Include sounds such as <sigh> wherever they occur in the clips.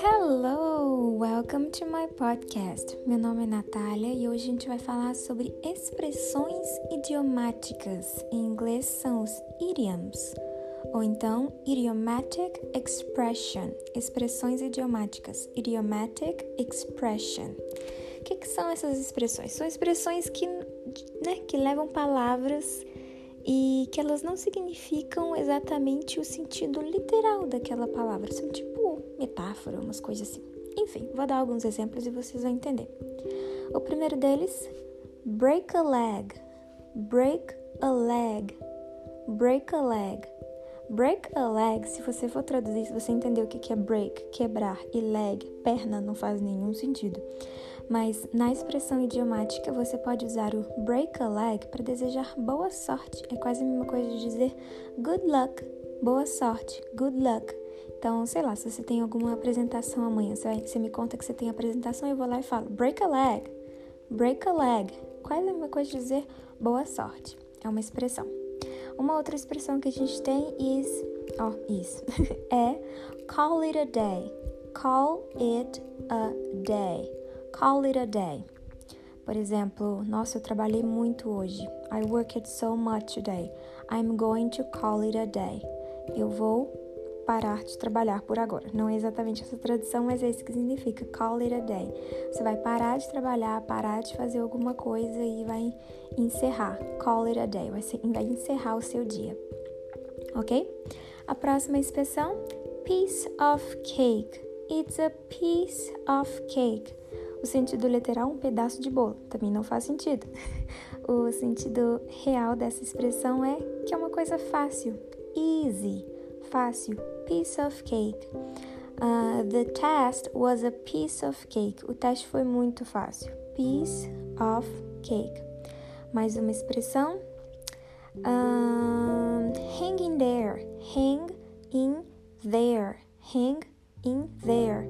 Hello, welcome to my podcast. Meu nome é Natália e hoje a gente vai falar sobre expressões idiomáticas. Em inglês são os idioms, ou então idiomatic expression, expressões idiomáticas, idiomatic expression. O que, que são essas expressões? São expressões que, né, que levam palavras e que elas não significam exatamente o sentido literal daquela palavra, são tipo metáfora, umas coisas assim. Enfim, vou dar alguns exemplos e vocês vão entender. O primeiro deles, break a leg, break a leg, break a leg. Break a leg, se você for traduzir, se você entender o que é break, quebrar, e leg, perna, não faz nenhum sentido. Mas na expressão idiomática você pode usar o break a leg para desejar boa sorte. É quase a mesma coisa de dizer good luck, boa sorte, good luck. Então, sei lá, se você tem alguma apresentação amanhã, você, vai, você me conta que você tem apresentação, eu vou lá e falo break a leg, break a leg. Quase a mesma coisa de dizer boa sorte. É uma expressão. Uma outra expressão que a gente tem is, ó, oh, isso, <laughs> é call it a day. Call it a day. Call it a day. Por exemplo, nossa, eu trabalhei muito hoje. I worked so much today. I'm going to call it a day. Eu vou parar de trabalhar por agora. Não é exatamente essa tradução, mas é isso que significa call it a day. Você vai parar de trabalhar, parar de fazer alguma coisa e vai encerrar. Call it a day. Vai, ser, vai encerrar o seu dia. Ok? A próxima expressão, piece of cake. It's a piece of cake. O sentido literal, um pedaço de bolo. Também não faz sentido. <laughs> O sentido real dessa expressão é que é uma coisa fácil, easy, fácil, piece of cake. Uh, the test was a piece of cake. O teste foi muito fácil. Piece of cake. Mais uma expressão. Um, hang in there. Hang in there. Hang in there.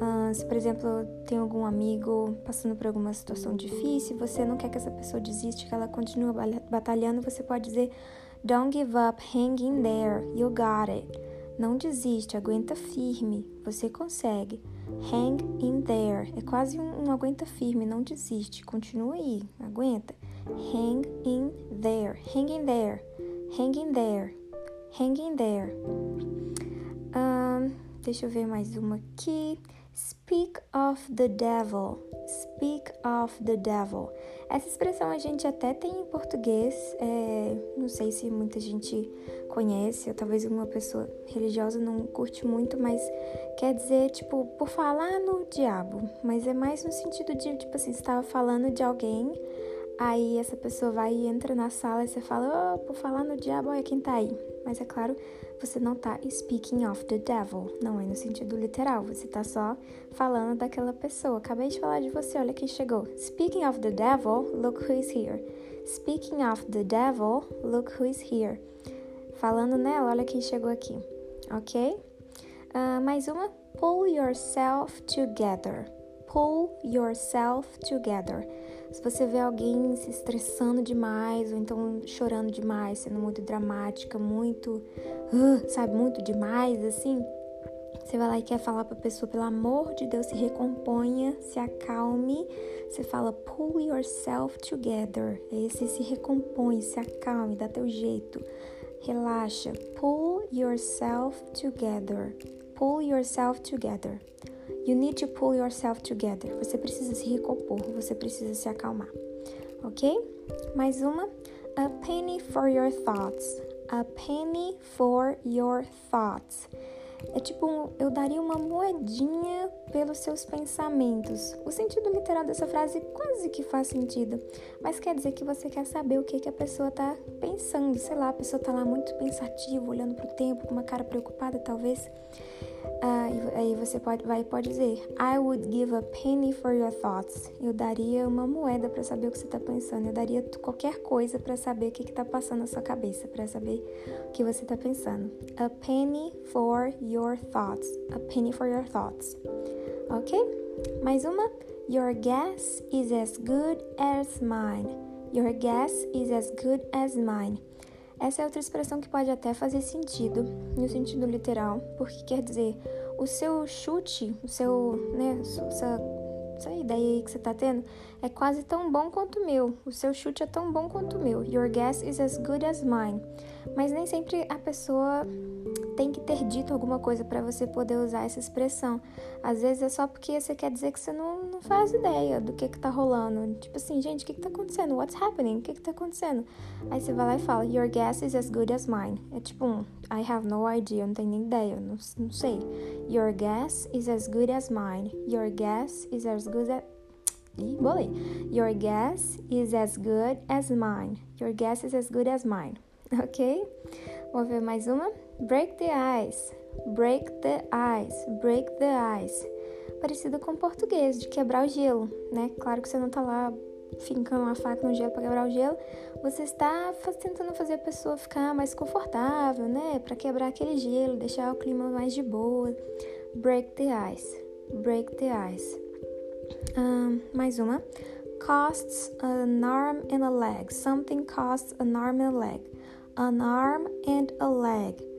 Uh, se, por exemplo, tem algum amigo passando por alguma situação difícil, você não quer que essa pessoa desista, que ela continue batalhando, você pode dizer Don't give up, hang in there, you got it. Não desiste, aguenta firme, você consegue. Hang in there, é quase um, um aguenta firme, não desiste, continua aí, aguenta. Hang in there, hang in there, hang in there, hang in there. Um, deixa eu ver mais uma aqui. Speak of the devil. Speak of the devil. Essa expressão a gente até tem em português. É, não sei se muita gente conhece, ou talvez uma pessoa religiosa não curte muito, mas quer dizer, tipo, por falar no diabo. Mas é mais no sentido de, tipo assim, você estava falando de alguém, aí essa pessoa vai e entra na sala e você fala, oh, por falar no diabo, olha quem tá aí. Mas é claro, você não está speaking of the devil, não é no sentido literal, você está só falando daquela pessoa. Acabei de falar de você, olha quem chegou. Speaking of the devil, look who is here. Speaking of the devil, look who is here. Falando nela, olha quem chegou aqui, ok? Uh, mais uma, pull yourself together. Pull yourself together. Se você vê alguém se estressando demais ou então chorando demais, sendo muito dramática, muito, uh, sabe, muito demais assim, você vai lá e quer falar para a pessoa, pelo amor de Deus, se recomponha, se acalme. Você fala, pull yourself together. Esse se recompõe, se acalme, dá teu jeito. Relaxa. Pull yourself together. Pull yourself together. You need to pull yourself together. Você precisa se recompor, você precisa se acalmar. Ok? Mais uma. A penny for your thoughts. A penny for your thoughts. É tipo, eu daria uma moedinha pelos seus pensamentos. O sentido literal dessa frase quase que faz sentido, mas quer dizer que você quer saber o que, que a pessoa tá pensando. Sei lá, a pessoa tá lá muito pensativa, olhando pro tempo, com uma cara preocupada, talvez. Ah, aí você pode, vai pode dizer I would give a penny for your thoughts. Eu daria uma moeda para saber o que você está pensando. Eu daria qualquer coisa para saber o que está passando na sua cabeça, para saber o que você está pensando. A penny for your thoughts. A penny for your thoughts. Ok? Mais uma. Your guess is as good as mine. Your guess is as good as mine. Essa é outra expressão que pode até fazer sentido, no sentido literal, porque quer dizer, o seu chute, o seu, né, essa essa ideia aí que você tá tendo é quase tão bom quanto o meu. O seu chute é tão bom quanto o meu. Your guess is as good as mine. Mas nem sempre a pessoa tem que ter dito alguma coisa para você poder usar essa expressão. Às vezes é só porque você quer dizer que você não, não faz ideia do que que tá rolando. Tipo assim, gente, o que que tá acontecendo? What's happening? O que que tá acontecendo? Aí você vai lá e fala, Your guess is as good as mine. É tipo um, I have no idea, eu não tenho nem ideia, não, não sei. Your guess is as good as mine. Your guess is as good as... Ih, bolei. Your guess is as good as mine. Your guess is as good as mine. <laughs> Ok? Vamos ver mais uma? Break the ice. Break the ice. Break the ice. Parecido com português, de quebrar o gelo, né? Claro que você não tá lá fincando uma faca no gelo para quebrar o gelo, você está tentando fazer a pessoa ficar mais confortável, né? Para quebrar aquele gelo, deixar o clima mais de boa. Break the ice. Break the ice. Um, mais uma. Costs an arm and a leg. Something costs an arm and a leg. An arm and a leg.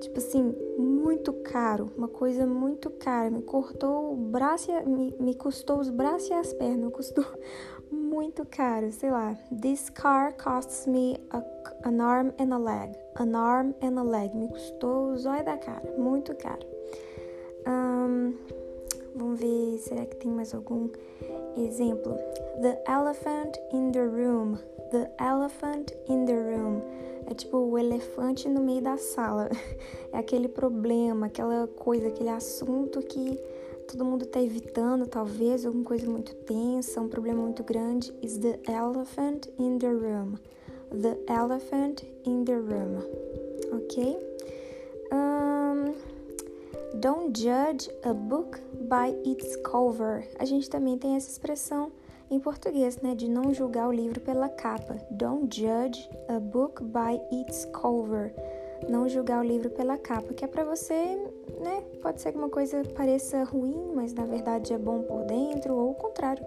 Tipo assim, muito caro, uma coisa muito cara. Me cortou o braço, me, me custou os braços e as pernas, custou <laughs> muito caro, sei lá. This car costs me a, an arm and a leg. An arm and a leg. Me custou o zóio da cara, muito caro. Um, vamos ver, será que tem mais algum exemplo? The elephant in the room. The elephant in the room. É tipo o elefante no meio da sala. <laughs> É aquele problema, aquela coisa, aquele assunto que todo mundo está evitando, talvez, alguma coisa muito tensa, um problema muito grande. Is the elephant in the room? The elephant in the room. Ok? Don't judge a book by its cover. A gente também tem essa expressão em português, né, de não julgar o livro pela capa. Don't judge a book by its cover. Não julgar o livro pela capa, que é para você, né? Pode ser que uma coisa pareça ruim, mas na verdade é bom por dentro, ou o contrário.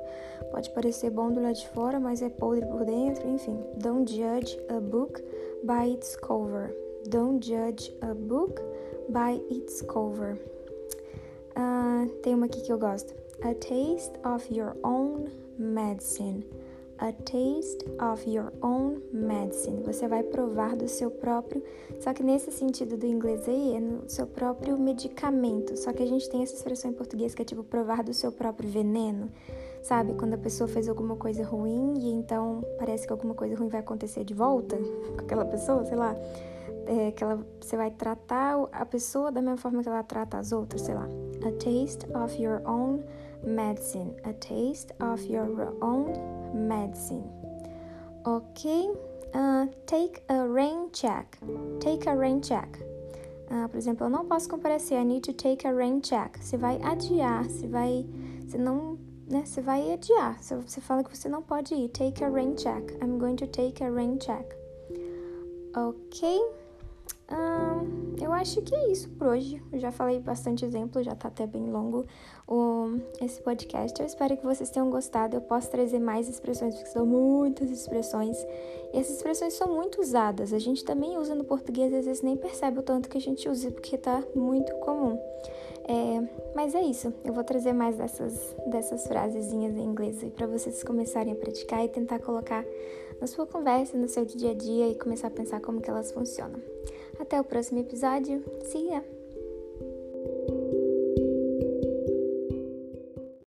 Pode parecer bom do lado de fora, mas é podre por dentro, enfim. Don't judge a book by its cover. Don't judge a book by its cover. Uh, tem uma aqui que eu gosto. A taste of your own medicine. A taste of your own medicine. Você vai provar do seu próprio, só que nesse sentido do inglês aí é no seu próprio medicamento. Só que a gente tem essa expressão em português que é tipo provar do seu próprio veneno. Sabe, quando a pessoa fez alguma coisa ruim e então parece que alguma coisa ruim vai acontecer de volta <laughs> com aquela pessoa, sei lá. É, que ela, você vai tratar a pessoa da mesma forma que ela trata as outras, sei lá. A taste of your own medicine. A taste of your own medicine. Ok? Uh, take a rain check. Take a rain check. Uh, por exemplo, eu não posso comparecer. I need to take a rain check. Você vai adiar. Você vai. Você não. Né? Você vai adiar. Você fala que você não pode ir. Take a rain check. I'm going to take a rain check. Ok? Eu acho que é isso por hoje. Eu já falei bastante exemplo, já tá até bem longo o, esse podcast. Eu espero que vocês tenham gostado. Eu posso trazer mais expressões, porque são muitas expressões. E essas expressões são muito usadas. A gente também usa no português, às vezes nem percebe o tanto que a gente usa, porque tá muito comum. É, mas é isso, eu vou trazer mais dessas, dessas frasezinhas em inglês para vocês começarem a praticar e tentar colocar na sua conversa, no seu dia a dia e começar a pensar como que elas funcionam. Até o próximo episódio. See ya!